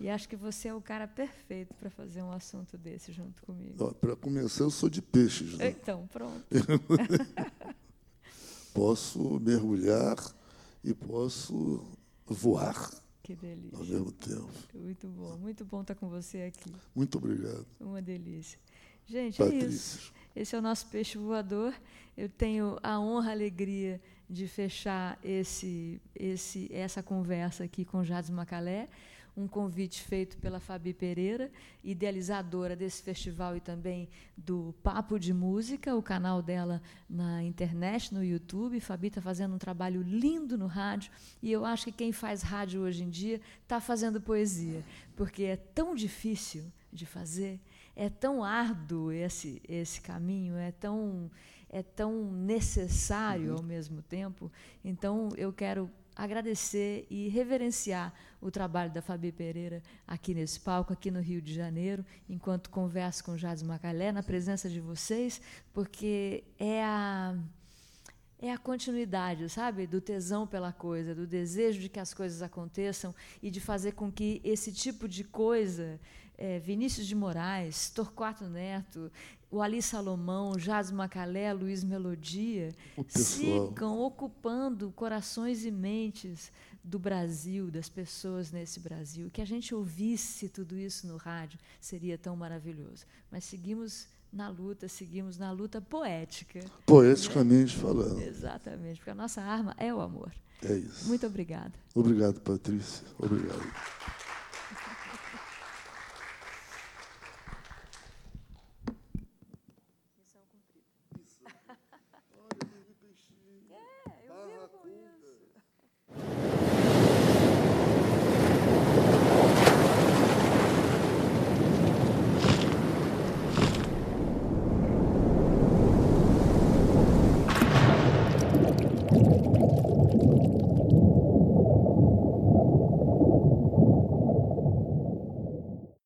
E acho que você é o cara perfeito para fazer um assunto desse junto comigo. Para começar, eu sou de peixes. Né? Então, pronto. posso mergulhar e posso voar. Que delícia. Ao mesmo tempo. Muito bom, muito bom estar com você aqui. Muito obrigado. Uma delícia. Gente, Patrícia. é isso. Esse é o nosso peixe voador. Eu tenho a honra, a alegria de fechar esse, esse, essa conversa aqui com Jades Macalé um convite feito pela Fabi Pereira, idealizadora desse festival e também do Papo de Música, o canal dela na internet, no YouTube. Fabi está fazendo um trabalho lindo no rádio e eu acho que quem faz rádio hoje em dia está fazendo poesia, porque é tão difícil de fazer, é tão árduo esse, esse caminho, é tão, é tão necessário ao mesmo tempo. Então, eu quero agradecer e reverenciar o trabalho da Fabi Pereira aqui nesse palco, aqui no Rio de Janeiro, enquanto converso com Jades Macalé, na presença de vocês, porque é a é a continuidade, sabe, do tesão pela coisa, do desejo de que as coisas aconteçam e de fazer com que esse tipo de coisa, é, Vinícius de Moraes, Torquato Neto, o Ali Salomão, Jazz Macalé, Luiz Melodia, sigam ocupando corações e mentes do Brasil, das pessoas nesse Brasil. Que a gente ouvisse tudo isso no rádio seria tão maravilhoso. Mas seguimos na luta, seguimos na luta poética. Poeticamente né? falando. Exatamente, porque a nossa arma é o amor. É isso. Muito obrigada. Obrigado, Patrícia. Obrigado.